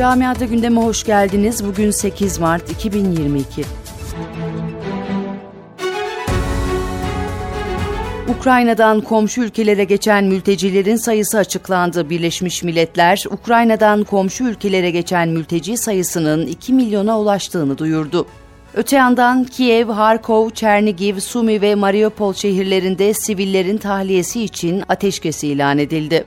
Camiada gündeme hoş geldiniz. Bugün 8 Mart 2022. Ukrayna'dan komşu ülkelere geçen mültecilerin sayısı açıklandı. Birleşmiş Milletler, Ukrayna'dan komşu ülkelere geçen mülteci sayısının 2 milyona ulaştığını duyurdu. Öte yandan Kiev, Harkov, Çernigiv, Sumi ve Mariupol şehirlerinde sivillerin tahliyesi için ateşkes ilan edildi.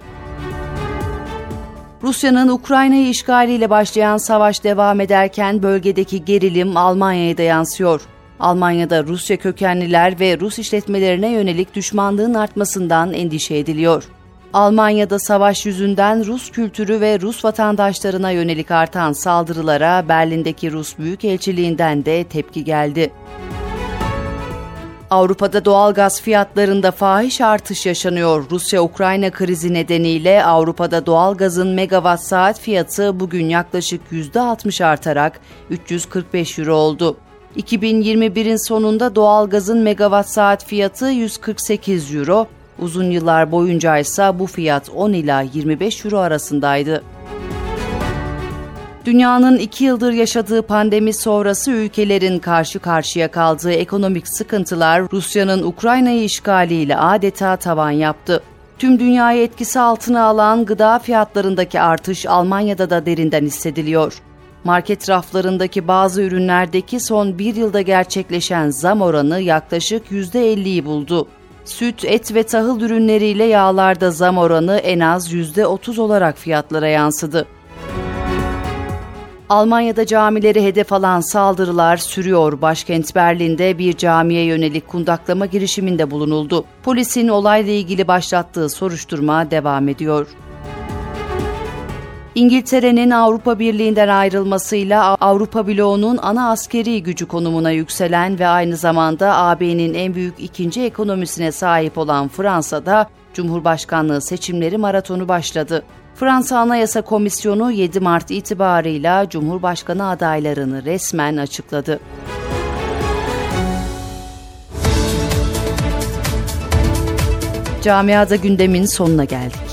Rusya'nın Ukrayna'yı işgaliyle başlayan savaş devam ederken bölgedeki gerilim Almanya'ya da yansıyor. Almanya'da Rusya kökenliler ve Rus işletmelerine yönelik düşmanlığın artmasından endişe ediliyor. Almanya'da savaş yüzünden Rus kültürü ve Rus vatandaşlarına yönelik artan saldırılara Berlin'deki Rus Büyükelçiliğinden de tepki geldi. Avrupa'da doğal gaz fiyatlarında fahiş artış yaşanıyor. Rusya-Ukrayna krizi nedeniyle Avrupa'da doğal gazın megawatt saat fiyatı bugün yaklaşık %60 artarak 345 euro oldu. 2021'in sonunda doğal gazın megawatt saat fiyatı 148 euro, uzun yıllar boyunca ise bu fiyat 10 ila 25 euro arasındaydı. Dünyanın iki yıldır yaşadığı pandemi sonrası ülkelerin karşı karşıya kaldığı ekonomik sıkıntılar Rusya'nın Ukrayna'yı işgaliyle adeta tavan yaptı. Tüm dünyayı etkisi altına alan gıda fiyatlarındaki artış Almanya'da da derinden hissediliyor. Market raflarındaki bazı ürünlerdeki son bir yılda gerçekleşen zam oranı yaklaşık %50'yi buldu. Süt, et ve tahıl ürünleriyle yağlarda zam oranı en az %30 olarak fiyatlara yansıdı. Almanya'da camileri hedef alan saldırılar sürüyor. Başkent Berlin'de bir camiye yönelik kundaklama girişiminde bulunuldu. Polisin olayla ilgili başlattığı soruşturma devam ediyor. İngiltere'nin Avrupa Birliği'nden ayrılmasıyla Avrupa bloğunun ana askeri gücü konumuna yükselen ve aynı zamanda AB'nin en büyük ikinci ekonomisine sahip olan Fransa'da Cumhurbaşkanlığı seçimleri maratonu başladı. Fransa Anayasa Komisyonu 7 Mart itibarıyla Cumhurbaşkanı adaylarını resmen açıkladı. Camiada gündemin sonuna geldik.